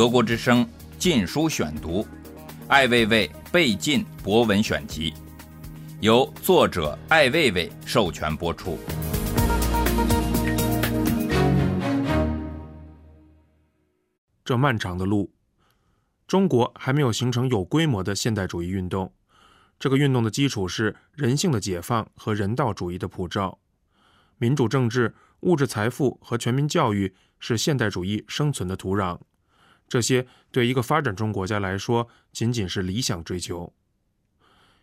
德国之声《禁书选读》，艾未未被禁博文选集，由作者艾未未授权播出。这漫长的路，中国还没有形成有规模的现代主义运动。这个运动的基础是人性的解放和人道主义的普照。民主政治、物质财富和全民教育是现代主义生存的土壤。这些对一个发展中国家来说仅仅是理想追求。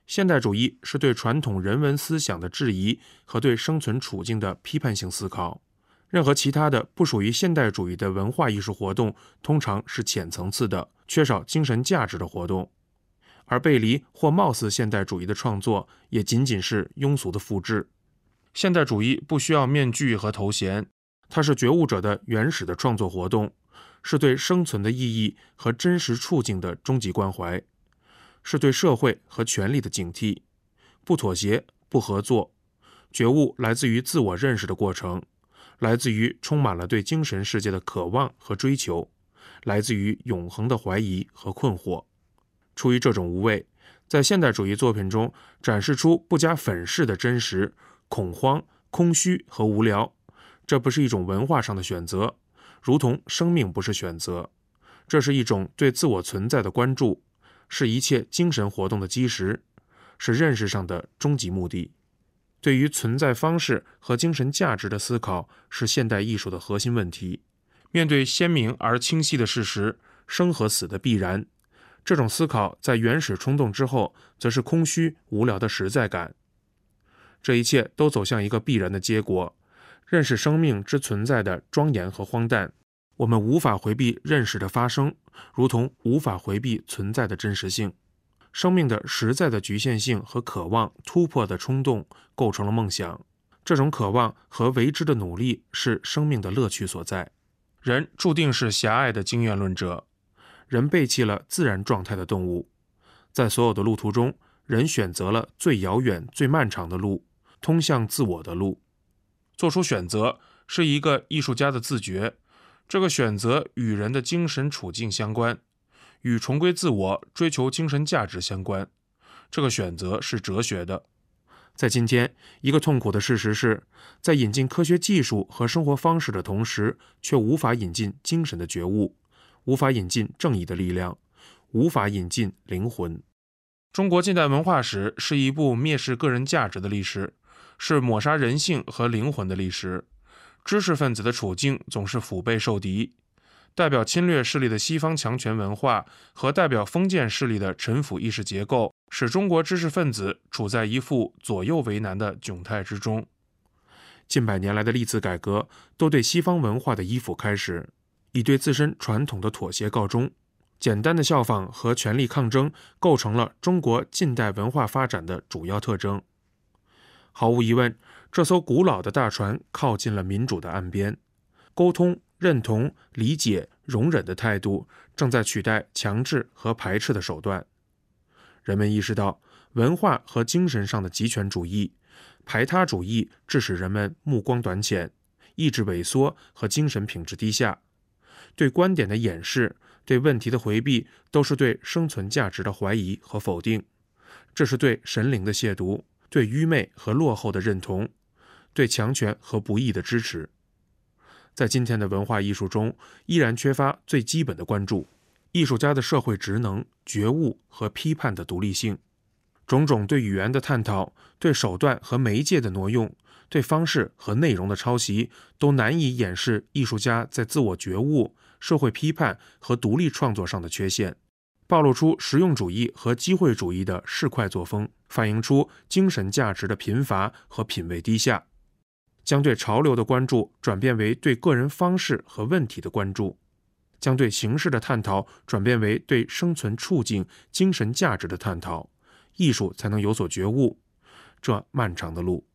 现代主义是对传统人文思想的质疑和对生存处境的批判性思考。任何其他的不属于现代主义的文化艺术活动，通常是浅层次的、缺少精神价值的活动，而背离或貌似现代主义的创作，也仅仅是庸俗的复制。现代主义不需要面具和头衔，它是觉悟者的原始的创作活动，是对生存的意义和真实处境的终极关怀，是对社会和权力的警惕，不妥协，不合作。觉悟来自于自我认识的过程。来自于充满了对精神世界的渴望和追求，来自于永恒的怀疑和困惑。出于这种无畏，在现代主义作品中展示出不加粉饰的真实、恐慌、空虚和无聊。这不是一种文化上的选择，如同生命不是选择。这是一种对自我存在的关注，是一切精神活动的基石，是认识上的终极目的。对于存在方式和精神价值的思考是现代艺术的核心问题。面对鲜明而清晰的事实，生和死的必然，这种思考在原始冲动之后，则是空虚无聊的实在感。这一切都走向一个必然的结果：认识生命之存在的庄严和荒诞。我们无法回避认识的发生，如同无法回避存在的真实性。生命的实在的局限性和渴望突破的冲动构成了梦想。这种渴望和为之的努力是生命的乐趣所在。人注定是狭隘的经验论者，人背弃了自然状态的动物。在所有的路途中，人选择了最遥远、最漫长的路，通向自我的路。做出选择是一个艺术家的自觉，这个选择与人的精神处境相关。与重归自我、追求精神价值相关，这个选择是哲学的。在今天，一个痛苦的事实是，在引进科学技术和生活方式的同时，却无法引进精神的觉悟，无法引进正义的力量，无法引进灵魂。中国近代文化史是一部蔑视个人价值的历史，是抹杀人性和灵魂的历史。知识分子的处境总是腹背受敌。代表侵略势力的西方强权文化和代表封建势力的臣服意识结构，使中国知识分子处在一副左右为难的窘态之中。近百年来的历次改革都对西方文化的依附开始，以对自身传统的妥协告终。简单的效仿和权力抗争构成了中国近代文化发展的主要特征。毫无疑问，这艘古老的大船靠近了民主的岸边，沟通。认同、理解、容忍的态度正在取代强制和排斥的手段。人们意识到，文化和精神上的极权主义、排他主义致使人们目光短浅、意志萎缩和精神品质低下。对观点的掩饰、对问题的回避，都是对生存价值的怀疑和否定。这是对神灵的亵渎，对愚昧和落后的认同，对强权和不义的支持。在今天的文化艺术中，依然缺乏最基本的关注：艺术家的社会职能、觉悟和批判的独立性。种种对语言的探讨、对手段和媒介的挪用、对方式和内容的抄袭，都难以掩饰艺术家在自我觉悟、社会批判和独立创作上的缺陷，暴露出实用主义和机会主义的市侩作风，反映出精神价值的贫乏和品味低下。将对潮流的关注转变为对个人方式和问题的关注，将对形式的探讨转变为对生存处境、精神价值的探讨，艺术才能有所觉悟。这漫长的路。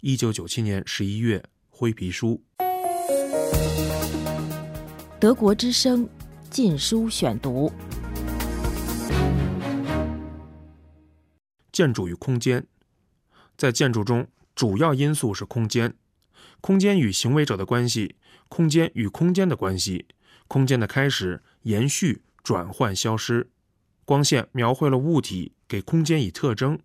一九九七年十一月，灰皮书。德国之声，禁书选读。建筑与空间，在建筑中。主要因素是空间，空间与行为者的关系，空间与空间的关系，空间的开始、延续、转换、消失。光线描绘了物体，给空间以特征。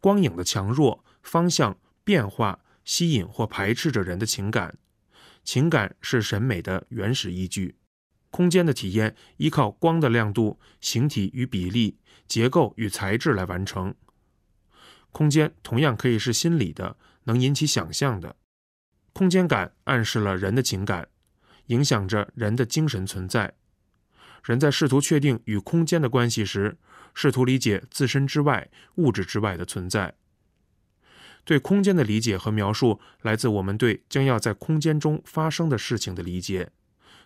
光影的强弱、方向、变化，吸引或排斥着人的情感。情感是审美的原始依据。空间的体验依靠光的亮度、形体与比例、结构与材质来完成。空间同样可以是心理的，能引起想象的。空间感暗示了人的情感，影响着人的精神存在。人在试图确定与空间的关系时，试图理解自身之外、物质之外的存在。对空间的理解和描述来自我们对将要在空间中发生的事情的理解，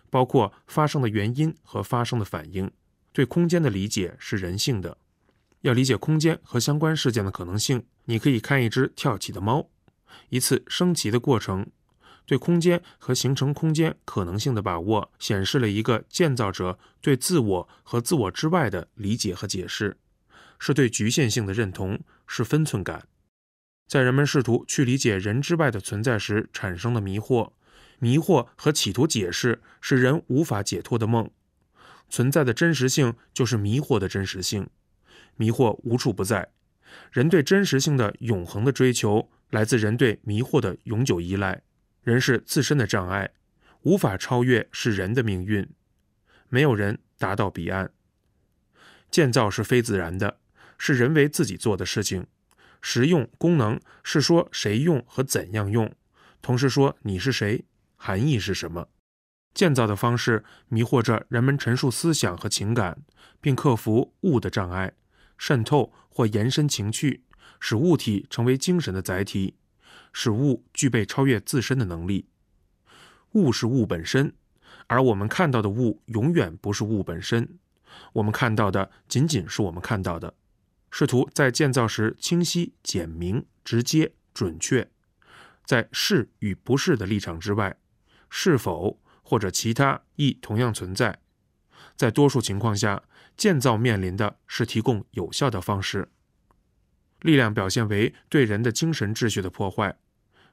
包括发生的原因和发生的反应。对空间的理解是人性的。要理解空间和相关事件的可能性，你可以看一只跳起的猫，一次升级的过程。对空间和形成空间可能性的把握，显示了一个建造者对自我和自我之外的理解和解释，是对局限性的认同，是分寸感。在人们试图去理解人之外的存在时产生的迷惑，迷惑和企图解释是人无法解脱的梦。存在的真实性就是迷惑的真实性，迷惑无处不在。人对真实性的永恒的追求，来自人对迷惑的永久依赖。人是自身的障碍，无法超越是人的命运，没有人达到彼岸。建造是非自然的，是人为自己做的事情。实用功能是说谁用和怎样用，同时说你是谁，含义是什么。建造的方式迷惑着人们陈述思想和情感，并克服物的障碍，渗透或延伸情趣，使物体成为精神的载体。使物具备超越自身的能力。物是物本身，而我们看到的物永远不是物本身。我们看到的仅仅是我们看到的。试图在建造时清晰、简明、直接、准确，在是与不是的立场之外，是否或者其他亦同样存在。在多数情况下，建造面临的是提供有效的方式。力量表现为对人的精神秩序的破坏，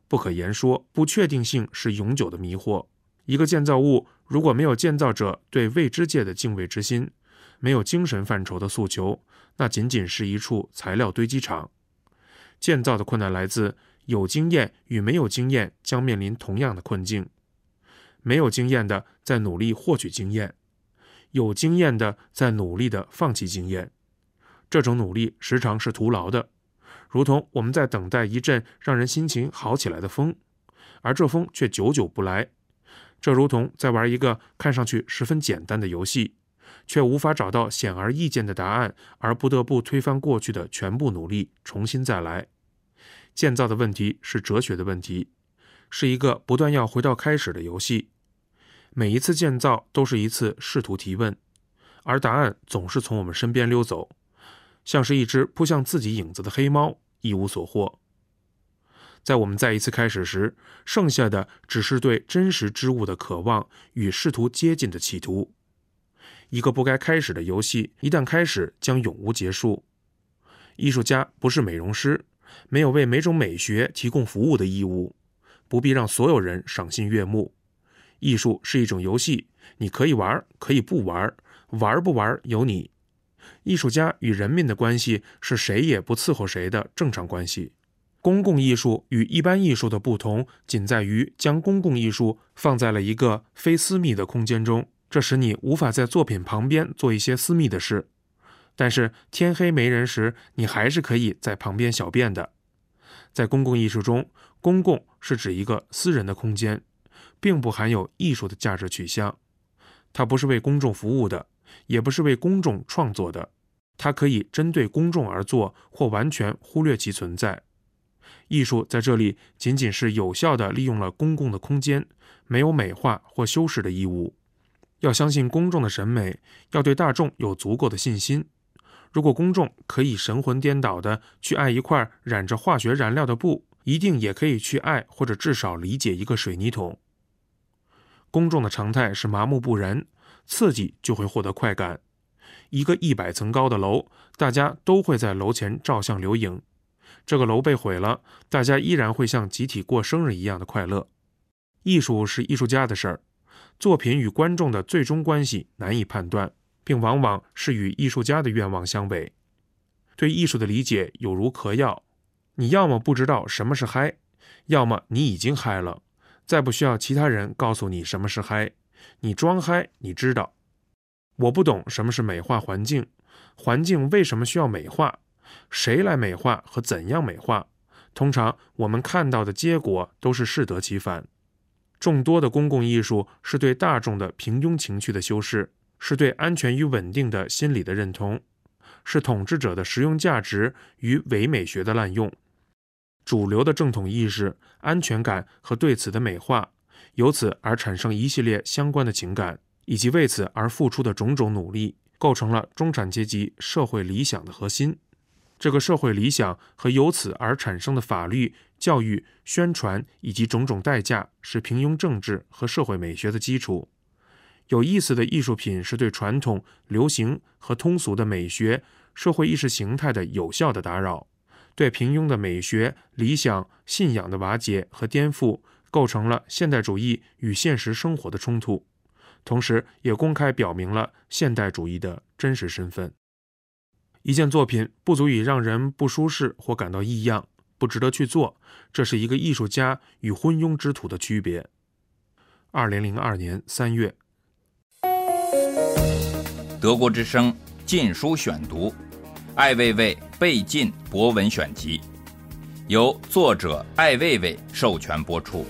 不可言说。不确定性是永久的迷惑。一个建造物如果没有建造者对未知界的敬畏之心，没有精神范畴的诉求，那仅仅是一处材料堆积场。建造的困难来自有经验与没有经验将面临同样的困境。没有经验的在努力获取经验，有经验的在努力的放弃经验。这种努力时常是徒劳的。如同我们在等待一阵让人心情好起来的风，而这风却久久不来。这如同在玩一个看上去十分简单的游戏，却无法找到显而易见的答案，而不得不推翻过去的全部努力，重新再来。建造的问题是哲学的问题，是一个不断要回到开始的游戏。每一次建造都是一次试图提问，而答案总是从我们身边溜走。像是一只扑向自己影子的黑猫，一无所获。在我们再一次开始时，剩下的只是对真实之物的渴望与试图接近的企图。一个不该开始的游戏，一旦开始，将永无结束。艺术家不是美容师，没有为每种美学提供服务的义务，不必让所有人赏心悦目。艺术是一种游戏，你可以玩，可以不玩，玩不玩由你。艺术家与人民的关系是谁也不伺候谁的正常关系。公共艺术与一般艺术的不同，仅在于将公共艺术放在了一个非私密的空间中，这使你无法在作品旁边做一些私密的事。但是天黑没人时，你还是可以在旁边小便的。在公共艺术中，公共是指一个私人的空间，并不含有艺术的价值取向，它不是为公众服务的。也不是为公众创作的，它可以针对公众而做，或完全忽略其存在。艺术在这里仅仅是有效地利用了公共的空间，没有美化或修饰的义务。要相信公众的审美，要对大众有足够的信心。如果公众可以神魂颠倒地去爱一块染着化学燃料的布，一定也可以去爱或者至少理解一个水泥桶。公众的常态是麻木不仁。刺激就会获得快感。一个一百层高的楼，大家都会在楼前照相留影。这个楼被毁了，大家依然会像集体过生日一样的快乐。艺术是艺术家的事儿，作品与观众的最终关系难以判断，并往往是与艺术家的愿望相违。对艺术的理解有如嗑药，你要么不知道什么是嗨，要么你已经嗨了，再不需要其他人告诉你什么是嗨，你装嗨，你知道。我不懂什么是美化环境，环境为什么需要美化，谁来美化和怎样美化？通常我们看到的结果都是适得其反。众多的公共艺术是对大众的平庸情趣的修饰，是对安全与稳定的心理的认同，是统治者的实用价值与伪美学的滥用。主流的正统意识、安全感和对此的美化，由此而产生一系列相关的情感。以及为此而付出的种种努力，构成了中产阶级社会理想的核心。这个社会理想和由此而产生的法律、教育、宣传以及种种代价，是平庸政治和社会美学的基础。有意思的艺术品是对传统、流行和通俗的美学、社会意识形态的有效的打扰，对平庸的美学、理想、信仰的瓦解和颠覆，构成了现代主义与现实生活的冲突。同时，也公开表明了现代主义的真实身份。一件作品不足以让人不舒适或感到异样，不值得去做，这是一个艺术家与昏庸之徒的区别。二零零二年三月，德国之声《禁书选读》，艾未未被禁博文选集，由作者艾未未授权播出。